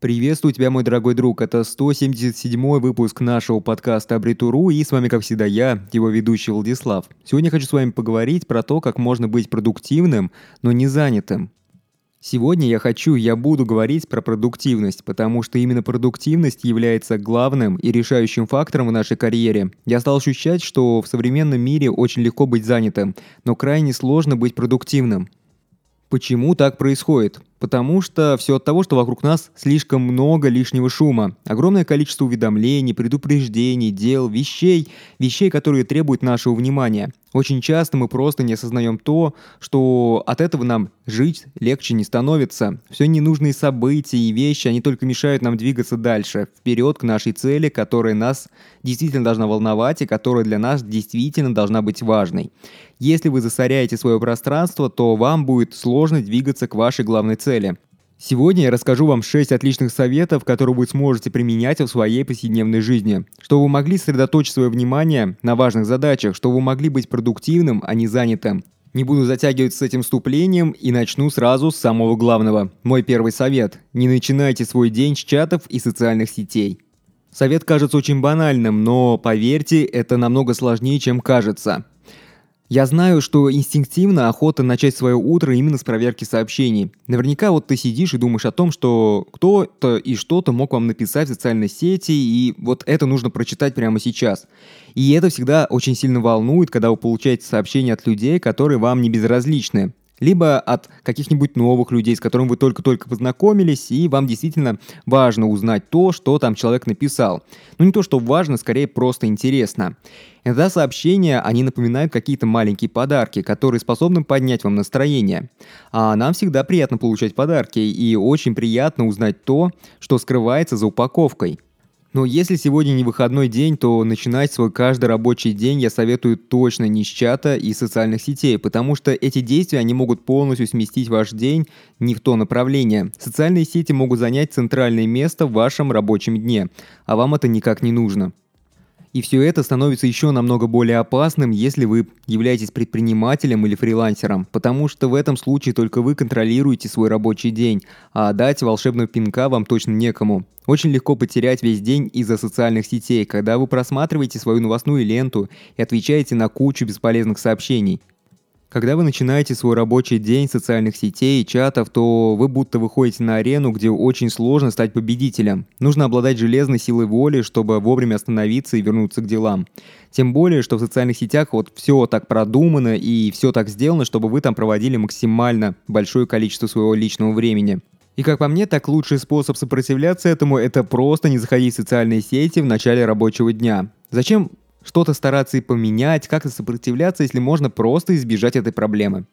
Приветствую тебя, мой дорогой друг. Это 177 выпуск нашего подкаста Абритуру, и с вами, как всегда, я, его ведущий Владислав. Сегодня хочу с вами поговорить про то, как можно быть продуктивным, но не занятым. Сегодня я хочу, я буду говорить про продуктивность, потому что именно продуктивность является главным и решающим фактором в нашей карьере. Я стал ощущать, что в современном мире очень легко быть занятым, но крайне сложно быть продуктивным. Почему так происходит? Потому что все от того, что вокруг нас слишком много лишнего шума. Огромное количество уведомлений, предупреждений, дел, вещей, вещей, которые требуют нашего внимания. Очень часто мы просто не осознаем то, что от этого нам жить легче не становится. Все ненужные события и вещи, они только мешают нам двигаться дальше, вперед к нашей цели, которая нас действительно должна волновать и которая для нас действительно должна быть важной. Если вы засоряете свое пространство, то вам будет сложно двигаться к вашей главной цели. Сегодня я расскажу вам 6 отличных советов, которые вы сможете применять в своей повседневной жизни, чтобы вы могли сосредоточить свое внимание на важных задачах, чтобы вы могли быть продуктивным, а не занятым. Не буду затягивать с этим вступлением и начну сразу с самого главного. Мой первый совет – не начинайте свой день с чатов и социальных сетей. Совет кажется очень банальным, но поверьте, это намного сложнее, чем кажется. Я знаю, что инстинктивно охота начать свое утро именно с проверки сообщений. Наверняка вот ты сидишь и думаешь о том, что кто-то и что-то мог вам написать в социальной сети, и вот это нужно прочитать прямо сейчас. И это всегда очень сильно волнует, когда вы получаете сообщения от людей, которые вам не безразличны либо от каких-нибудь новых людей, с которыми вы только-только познакомились, и вам действительно важно узнать то, что там человек написал. Ну не то, что важно, скорее просто интересно. Иногда сообщения, они напоминают какие-то маленькие подарки, которые способны поднять вам настроение. А нам всегда приятно получать подарки, и очень приятно узнать то, что скрывается за упаковкой – но если сегодня не выходной день, то начинать свой каждый рабочий день я советую точно не с чата и социальных сетей, потому что эти действия, они могут полностью сместить ваш день не в то направление. Социальные сети могут занять центральное место в вашем рабочем дне, а вам это никак не нужно. И все это становится еще намного более опасным, если вы являетесь предпринимателем или фрилансером, потому что в этом случае только вы контролируете свой рабочий день, а дать волшебного пинка вам точно некому. Очень легко потерять весь день из-за социальных сетей, когда вы просматриваете свою новостную ленту и отвечаете на кучу бесполезных сообщений. Когда вы начинаете свой рабочий день социальных сетей и чатов, то вы будто выходите на арену, где очень сложно стать победителем. Нужно обладать железной силой воли, чтобы вовремя остановиться и вернуться к делам. Тем более, что в социальных сетях вот все так продумано и все так сделано, чтобы вы там проводили максимально большое количество своего личного времени. И как по мне, так лучший способ сопротивляться этому – это просто не заходить в социальные сети в начале рабочего дня. Зачем что-то стараться и поменять, как-то сопротивляться, если можно просто избежать этой проблемы.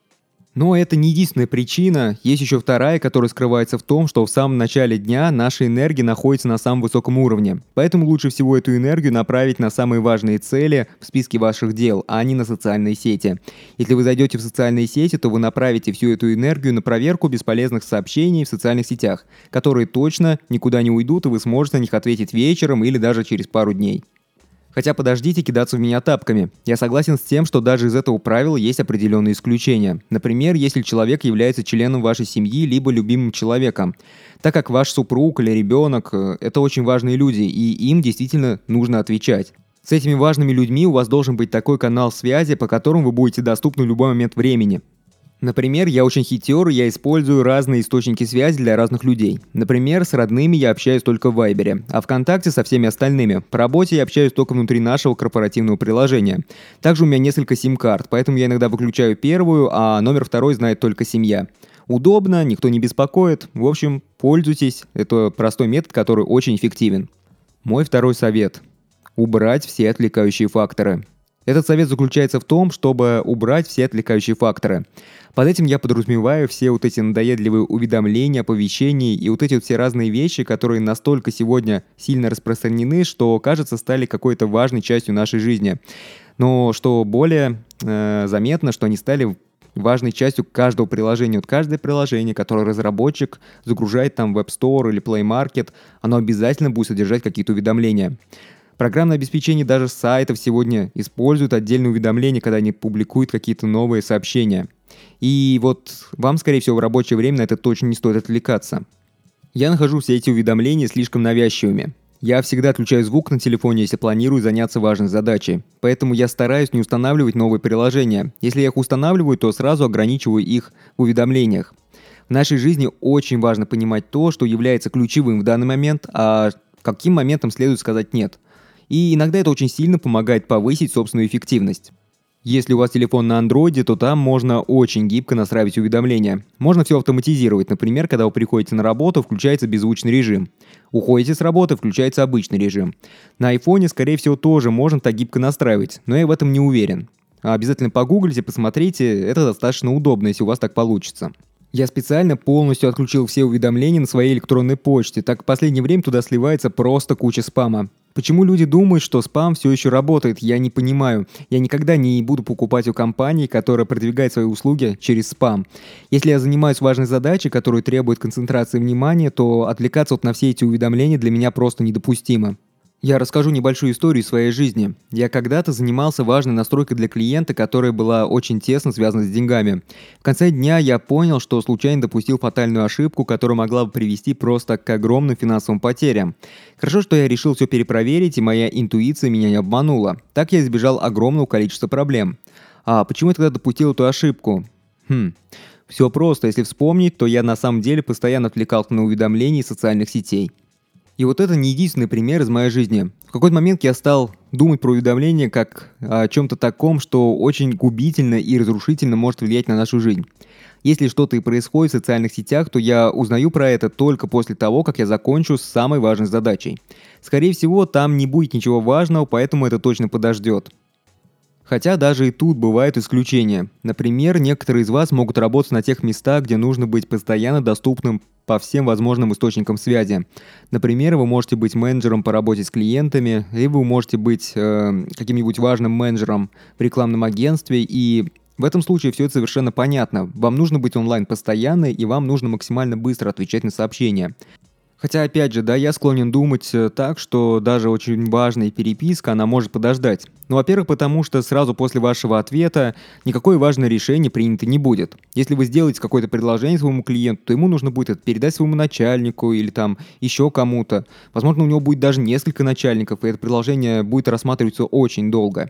Но это не единственная причина, есть еще вторая, которая скрывается в том, что в самом начале дня наша энергия находится на самом высоком уровне. Поэтому лучше всего эту энергию направить на самые важные цели в списке ваших дел, а не на социальные сети. Если вы зайдете в социальные сети, то вы направите всю эту энергию на проверку бесполезных сообщений в социальных сетях, которые точно никуда не уйдут, и вы сможете на них ответить вечером или даже через пару дней. Хотя подождите кидаться в меня тапками. Я согласен с тем, что даже из этого правила есть определенные исключения. Например, если человек является членом вашей семьи либо любимым человеком. Так как ваш супруг или ребенок э, – это очень важные люди, и им действительно нужно отвечать. С этими важными людьми у вас должен быть такой канал связи, по которому вы будете доступны в любой момент времени. Например, я очень хитер, я использую разные источники связи для разных людей. Например, с родными я общаюсь только в Вайбере, а ВКонтакте со всеми остальными. По работе я общаюсь только внутри нашего корпоративного приложения. Также у меня несколько сим-карт, поэтому я иногда выключаю первую, а номер второй знает только семья. Удобно, никто не беспокоит. В общем, пользуйтесь. Это простой метод, который очень эффективен. Мой второй совет. Убрать все отвлекающие факторы. Этот совет заключается в том, чтобы убрать все отвлекающие факторы. Под этим я подразумеваю все вот эти надоедливые уведомления, оповещения и вот эти вот все разные вещи, которые настолько сегодня сильно распространены, что, кажется, стали какой-то важной частью нашей жизни. Но что более э, заметно, что они стали важной частью каждого приложения. Вот каждое приложение, которое разработчик загружает там в App Store или Play Market, оно обязательно будет содержать какие-то уведомления. Программное обеспечение даже сайтов сегодня используют отдельные уведомления, когда они публикуют какие-то новые сообщения. И вот вам, скорее всего, в рабочее время на это точно не стоит отвлекаться. Я нахожу все эти уведомления слишком навязчивыми. Я всегда отключаю звук на телефоне, если планирую заняться важной задачей. Поэтому я стараюсь не устанавливать новые приложения. Если я их устанавливаю, то сразу ограничиваю их в уведомлениях. В нашей жизни очень важно понимать то, что является ключевым в данный момент, а каким моментом следует сказать «нет». И иногда это очень сильно помогает повысить собственную эффективность. Если у вас телефон на андроиде, то там можно очень гибко настраивать уведомления. Можно все автоматизировать. Например, когда вы приходите на работу, включается беззвучный режим. Уходите с работы, включается обычный режим. На айфоне, скорее всего, тоже можно так гибко настраивать, но я в этом не уверен. Обязательно погуглите, посмотрите, это достаточно удобно, если у вас так получится. Я специально полностью отключил все уведомления на своей электронной почте, так в последнее время туда сливается просто куча спама. Почему люди думают, что спам все еще работает, я не понимаю. Я никогда не буду покупать у компании, которая продвигает свои услуги через спам. Если я занимаюсь важной задачей, которая требует концентрации внимания, то отвлекаться вот на все эти уведомления для меня просто недопустимо. Я расскажу небольшую историю своей жизни. Я когда-то занимался важной настройкой для клиента, которая была очень тесно связана с деньгами. В конце дня я понял, что случайно допустил фатальную ошибку, которая могла бы привести просто к огромным финансовым потерям. Хорошо, что я решил все перепроверить, и моя интуиция меня не обманула. Так я избежал огромного количества проблем. А почему я тогда допустил эту ошибку? Хм, все просто, если вспомнить, то я на самом деле постоянно отвлекался на уведомления из социальных сетей. И вот это не единственный пример из моей жизни. В какой-то момент я стал думать про уведомления как о чем-то таком, что очень губительно и разрушительно может влиять на нашу жизнь. Если что-то и происходит в социальных сетях, то я узнаю про это только после того, как я закончу с самой важной задачей. Скорее всего, там не будет ничего важного, поэтому это точно подождет. Хотя даже и тут бывают исключения. Например, некоторые из вас могут работать на тех местах, где нужно быть постоянно доступным по всем возможным источникам связи. Например, вы можете быть менеджером по работе с клиентами, либо вы можете быть э, каким-нибудь важным менеджером в рекламном агентстве, и в этом случае все это совершенно понятно. Вам нужно быть онлайн постоянно, и вам нужно максимально быстро отвечать на сообщения. Хотя, опять же, да, я склонен думать э, так, что даже очень важная переписка, она может подождать. Ну, во-первых, потому что сразу после вашего ответа никакое важное решение принято не будет. Если вы сделаете какое-то предложение своему клиенту, то ему нужно будет это передать своему начальнику или там еще кому-то. Возможно, у него будет даже несколько начальников, и это предложение будет рассматриваться очень долго.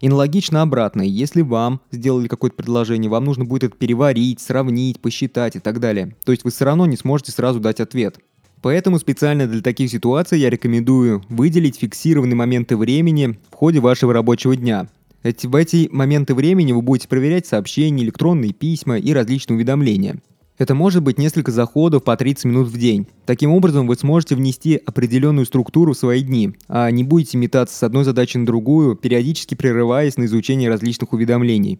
И аналогично обратно, если вам сделали какое-то предложение, вам нужно будет это переварить, сравнить, посчитать и так далее. То есть вы все равно не сможете сразу дать ответ. Поэтому специально для таких ситуаций я рекомендую выделить фиксированные моменты времени в ходе вашего рабочего дня. В эти моменты времени вы будете проверять сообщения, электронные письма и различные уведомления. Это может быть несколько заходов по 30 минут в день. Таким образом, вы сможете внести определенную структуру в свои дни, а не будете метаться с одной задачи на другую, периодически прерываясь на изучение различных уведомлений.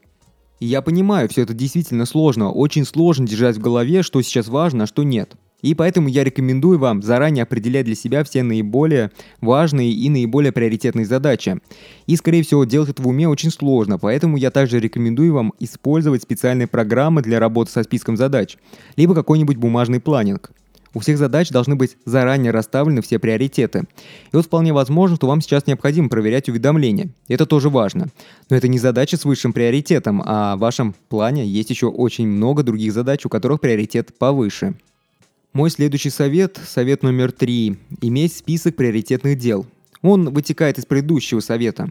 И я понимаю, все это действительно сложно, очень сложно держать в голове, что сейчас важно, а что нет. И поэтому я рекомендую вам заранее определять для себя все наиболее важные и наиболее приоритетные задачи. И, скорее всего, делать это в уме очень сложно, поэтому я также рекомендую вам использовать специальные программы для работы со списком задач, либо какой-нибудь бумажный планинг. У всех задач должны быть заранее расставлены все приоритеты. И вот вполне возможно, что вам сейчас необходимо проверять уведомления. Это тоже важно. Но это не задача с высшим приоритетом, а в вашем плане есть еще очень много других задач, у которых приоритет повыше. Мой следующий совет, совет номер три, иметь список приоритетных дел. Он вытекает из предыдущего совета.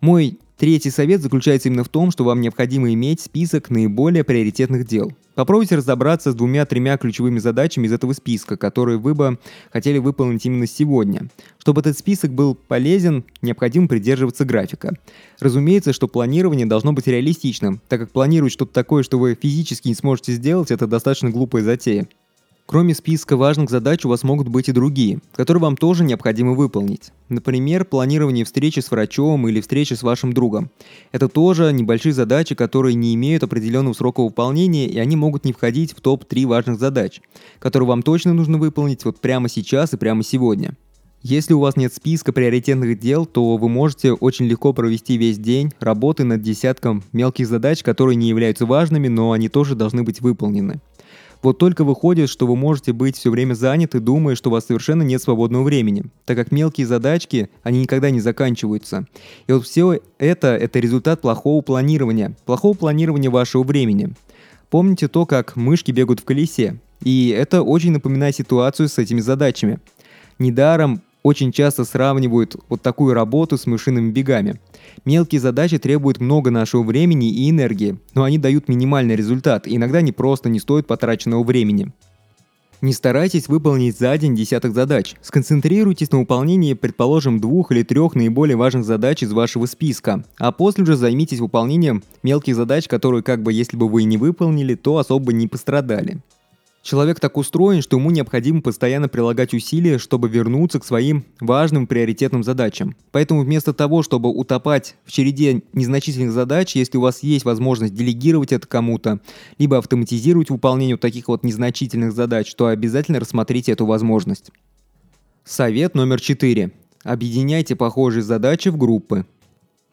Мой третий совет заключается именно в том, что вам необходимо иметь список наиболее приоритетных дел. Попробуйте разобраться с двумя-тремя ключевыми задачами из этого списка, которые вы бы хотели выполнить именно сегодня. Чтобы этот список был полезен, необходимо придерживаться графика. Разумеется, что планирование должно быть реалистичным, так как планировать что-то такое, что вы физически не сможете сделать, это достаточно глупая затея. Кроме списка важных задач у вас могут быть и другие, которые вам тоже необходимо выполнить. Например, планирование встречи с врачом или встречи с вашим другом. Это тоже небольшие задачи, которые не имеют определенного срока выполнения, и они могут не входить в топ-3 важных задач, которые вам точно нужно выполнить вот прямо сейчас и прямо сегодня. Если у вас нет списка приоритетных дел, то вы можете очень легко провести весь день работы над десятком мелких задач, которые не являются важными, но они тоже должны быть выполнены. Вот только выходит, что вы можете быть все время заняты, думая, что у вас совершенно нет свободного времени, так как мелкие задачки, они никогда не заканчиваются. И вот все это – это результат плохого планирования, плохого планирования вашего времени. Помните то, как мышки бегают в колесе. И это очень напоминает ситуацию с этими задачами. Недаром очень часто сравнивают вот такую работу с мышиными бегами. Мелкие задачи требуют много нашего времени и энергии, но они дают минимальный результат, и иногда они просто не стоят потраченного времени. Не старайтесь выполнить за день десяток задач. Сконцентрируйтесь на выполнении, предположим, двух или трех наиболее важных задач из вашего списка, а после уже займитесь выполнением мелких задач, которые как бы если бы вы не выполнили, то особо не пострадали. Человек так устроен, что ему необходимо постоянно прилагать усилия, чтобы вернуться к своим важным приоритетным задачам. Поэтому вместо того, чтобы утопать в череде незначительных задач, если у вас есть возможность делегировать это кому-то, либо автоматизировать выполнение таких вот незначительных задач, то обязательно рассмотрите эту возможность. Совет номер четыре. Объединяйте похожие задачи в группы.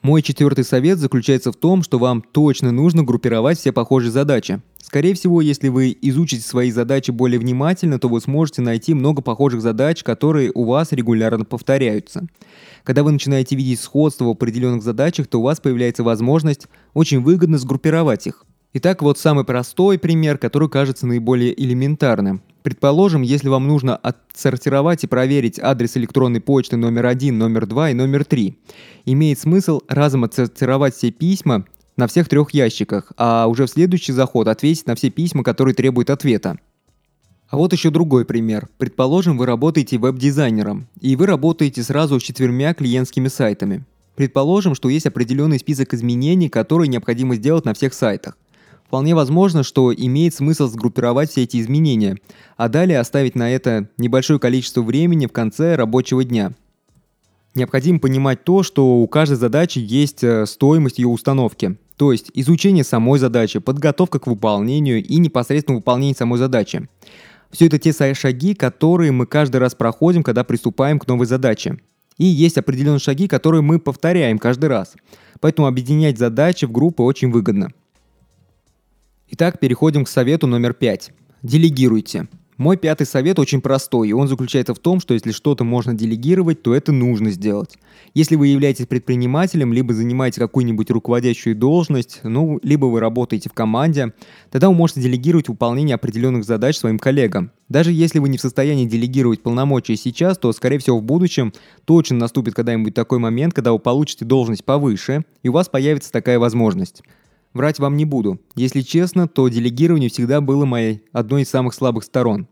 Мой четвертый совет заключается в том, что вам точно нужно группировать все похожие задачи. Скорее всего, если вы изучите свои задачи более внимательно, то вы сможете найти много похожих задач, которые у вас регулярно повторяются. Когда вы начинаете видеть сходство в определенных задачах, то у вас появляется возможность очень выгодно сгруппировать их. Итак, вот самый простой пример, который кажется наиболее элементарным. Предположим, если вам нужно отсортировать и проверить адрес электронной почты номер один, номер два и номер три, имеет смысл разом отсортировать все письма на всех трех ящиках, а уже в следующий заход ответить на все письма, которые требуют ответа. А вот еще другой пример. Предположим, вы работаете веб-дизайнером, и вы работаете сразу с четырьмя клиентскими сайтами. Предположим, что есть определенный список изменений, которые необходимо сделать на всех сайтах. Вполне возможно, что имеет смысл сгруппировать все эти изменения, а далее оставить на это небольшое количество времени в конце рабочего дня. Необходимо понимать то, что у каждой задачи есть э, стоимость ее установки. То есть изучение самой задачи, подготовка к выполнению и непосредственно выполнение самой задачи. Все это те шаги, которые мы каждый раз проходим, когда приступаем к новой задаче. И есть определенные шаги, которые мы повторяем каждый раз. Поэтому объединять задачи в группы очень выгодно. Итак, переходим к совету номер пять. Делегируйте. Мой пятый совет очень простой, и он заключается в том, что если что-то можно делегировать, то это нужно сделать. Если вы являетесь предпринимателем, либо занимаете какую-нибудь руководящую должность, ну, либо вы работаете в команде, тогда вы можете делегировать выполнение определенных задач своим коллегам. Даже если вы не в состоянии делегировать полномочия сейчас, то, скорее всего, в будущем точно наступит когда-нибудь такой момент, когда вы получите должность повыше, и у вас появится такая возможность. Врать вам не буду. Если честно, то делегирование всегда было моей одной из самых слабых сторон.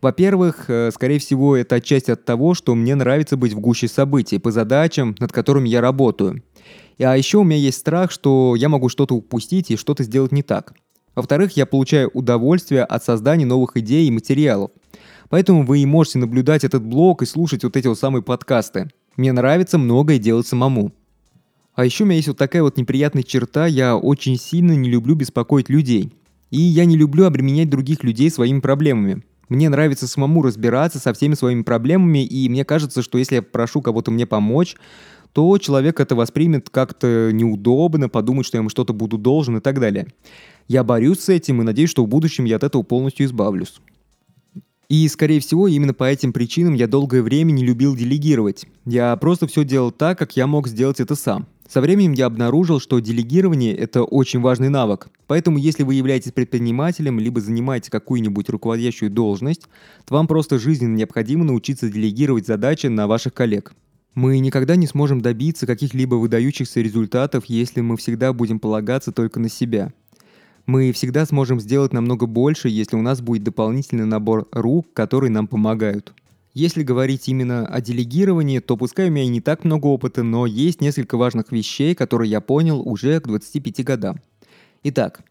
Во-первых, э, скорее всего, это отчасти от того, что мне нравится быть в гуще событий по задачам, над которыми я работаю. А еще у меня есть страх, что я могу что-то упустить и что-то сделать не так. Во-вторых, я получаю удовольствие от создания новых идей и материалов. Поэтому вы и можете наблюдать этот блог и слушать вот эти вот самые подкасты. Мне нравится многое делать самому. А еще у меня есть вот такая вот неприятная черта, я очень сильно не люблю беспокоить людей. И я не люблю обременять других людей своими проблемами. Мне нравится самому разбираться со всеми своими проблемами, и мне кажется, что если я прошу кого-то мне помочь, то человек это воспримет как-то неудобно, подумает, что я ему что-то буду должен и так далее. Я борюсь с этим и надеюсь, что в будущем я от этого полностью избавлюсь. И, скорее всего, именно по этим причинам я долгое время не любил делегировать. Я просто все делал так, как я мог сделать это сам. Со временем я обнаружил, что делегирование – это очень важный навык. Поэтому если вы являетесь предпринимателем, либо занимаете какую-нибудь руководящую должность, то вам просто жизненно необходимо научиться делегировать задачи на ваших коллег. Мы никогда не сможем добиться каких-либо выдающихся результатов, если мы всегда будем полагаться только на себя. Мы всегда сможем сделать намного больше, если у нас будет дополнительный набор рук, которые нам помогают. Если говорить именно о делегировании, то пускай у меня и не так много опыта, но есть несколько важных вещей, которые я понял уже к 25 годам. Итак,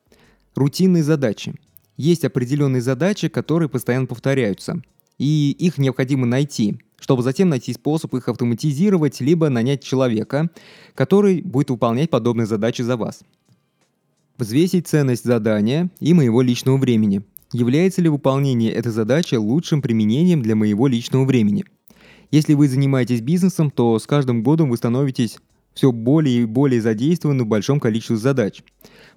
рутинные задачи. Есть определенные задачи, которые постоянно повторяются, и их необходимо найти, чтобы затем найти способ их автоматизировать, либо нанять человека, который будет выполнять подобные задачи за вас. Взвесить ценность задания и моего личного времени, Является ли выполнение этой задачи лучшим применением для моего личного времени? Если вы занимаетесь бизнесом, то с каждым годом вы становитесь все более и более задействованы в большом количестве задач.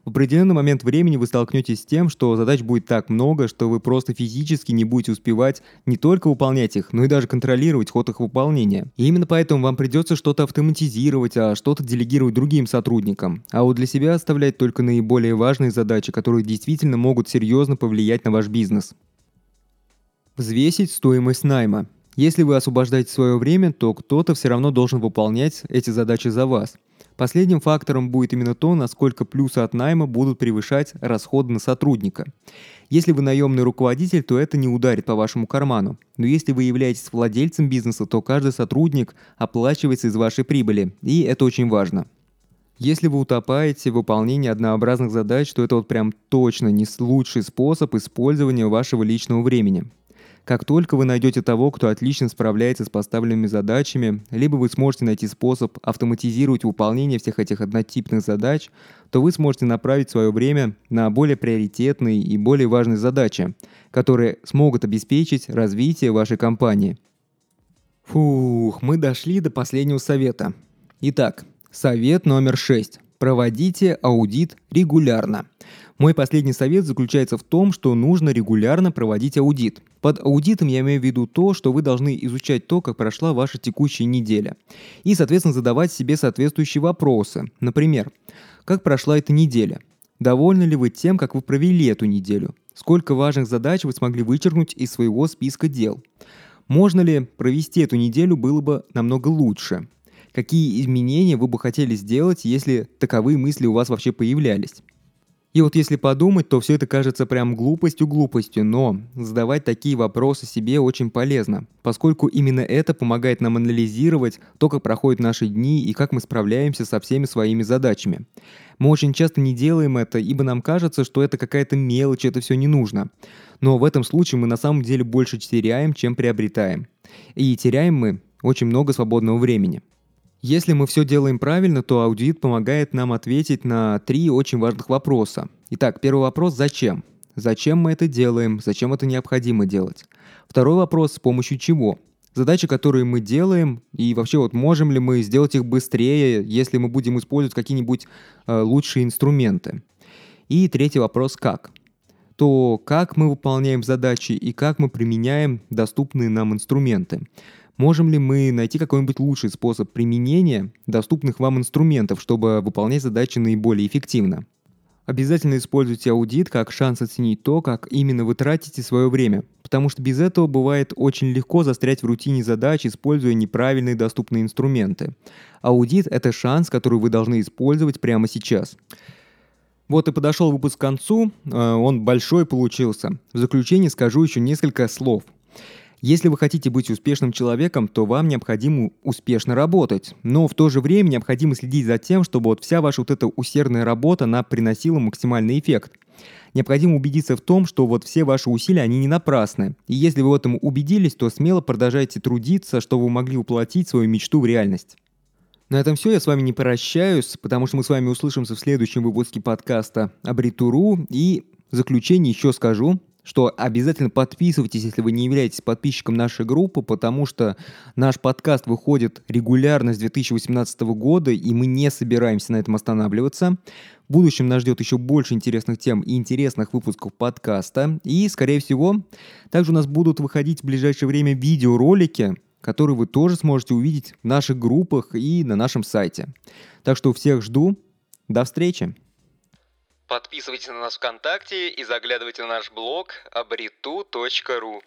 В определенный момент времени вы столкнетесь с тем, что задач будет так много, что вы просто физически не будете успевать не только выполнять их, но и даже контролировать ход их выполнения. И именно поэтому вам придется что-то автоматизировать, а что-то делегировать другим сотрудникам. А вот для себя оставлять только наиболее важные задачи, которые действительно могут серьезно повлиять на ваш бизнес. Взвесить стоимость найма. Если вы освобождаете свое время, то кто-то все равно должен выполнять эти задачи за вас. Последним фактором будет именно то, насколько плюсы от найма будут превышать расходы на сотрудника. Если вы наемный руководитель, то это не ударит по вашему карману. Но если вы являетесь владельцем бизнеса, то каждый сотрудник оплачивается из вашей прибыли, и это очень важно. Если вы утопаете в выполнении однообразных задач, то это вот прям точно не лучший способ использования вашего личного времени. Как только вы найдете того, кто отлично справляется с поставленными задачами, либо вы сможете найти способ автоматизировать выполнение всех этих однотипных задач, то вы сможете направить свое время на более приоритетные и более важные задачи, которые смогут обеспечить развитие вашей компании. Фух, мы дошли до последнего совета. Итак, совет номер 6. Проводите аудит регулярно. Мой последний совет заключается в том, что нужно регулярно проводить аудит. Под аудитом я имею в виду то, что вы должны изучать то, как прошла ваша текущая неделя. И, соответственно, задавать себе соответствующие вопросы. Например, как прошла эта неделя? Довольны ли вы тем, как вы провели эту неделю? Сколько важных задач вы смогли вычеркнуть из своего списка дел? Можно ли провести эту неделю было бы намного лучше? Какие изменения вы бы хотели сделать, если таковые мысли у вас вообще появлялись? И вот если подумать, то все это кажется прям глупостью глупостью, но задавать такие вопросы себе очень полезно, поскольку именно это помогает нам анализировать то, как проходят наши дни и как мы справляемся со всеми своими задачами. Мы очень часто не делаем это, ибо нам кажется, что это какая-то мелочь, это все не нужно. Но в этом случае мы на самом деле больше теряем, чем приобретаем. И теряем мы очень много свободного времени. Если мы все делаем правильно, то аудит помогает нам ответить на три очень важных вопроса. Итак, первый вопрос – зачем? Зачем мы это делаем? Зачем это необходимо делать? Второй вопрос – с помощью чего? Задачи, которые мы делаем, и вообще вот можем ли мы сделать их быстрее, если мы будем использовать какие-нибудь э, лучшие инструменты? И третий вопрос – как? То как мы выполняем задачи и как мы применяем доступные нам инструменты. Можем ли мы найти какой-нибудь лучший способ применения доступных вам инструментов, чтобы выполнять задачи наиболее эффективно? Обязательно используйте аудит как шанс оценить то, как именно вы тратите свое время, потому что без этого бывает очень легко застрять в рутине задач, используя неправильные доступные инструменты. Аудит – это шанс, который вы должны использовать прямо сейчас. Вот и подошел выпуск к концу, э, он большой получился. В заключение скажу еще несколько слов – если вы хотите быть успешным человеком, то вам необходимо успешно работать. Но в то же время необходимо следить за тем, чтобы вот вся ваша вот эта усердная работа, она приносила максимальный эффект. Необходимо убедиться в том, что вот все ваши усилия, они не напрасны. И если вы в этом убедились, то смело продолжайте трудиться, чтобы вы могли воплотить свою мечту в реальность. На этом все, я с вами не прощаюсь, потому что мы с вами услышимся в следующем выпуске подкаста Абритуру. И в заключение еще скажу, что обязательно подписывайтесь, если вы не являетесь подписчиком нашей группы, потому что наш подкаст выходит регулярно с 2018 года, и мы не собираемся на этом останавливаться. В будущем нас ждет еще больше интересных тем и интересных выпусков подкаста. И, скорее всего, также у нас будут выходить в ближайшее время видеоролики, которые вы тоже сможете увидеть в наших группах и на нашем сайте. Так что всех жду. До встречи! Подписывайтесь на нас ВКонтакте и заглядывайте на наш блог abritu.ru.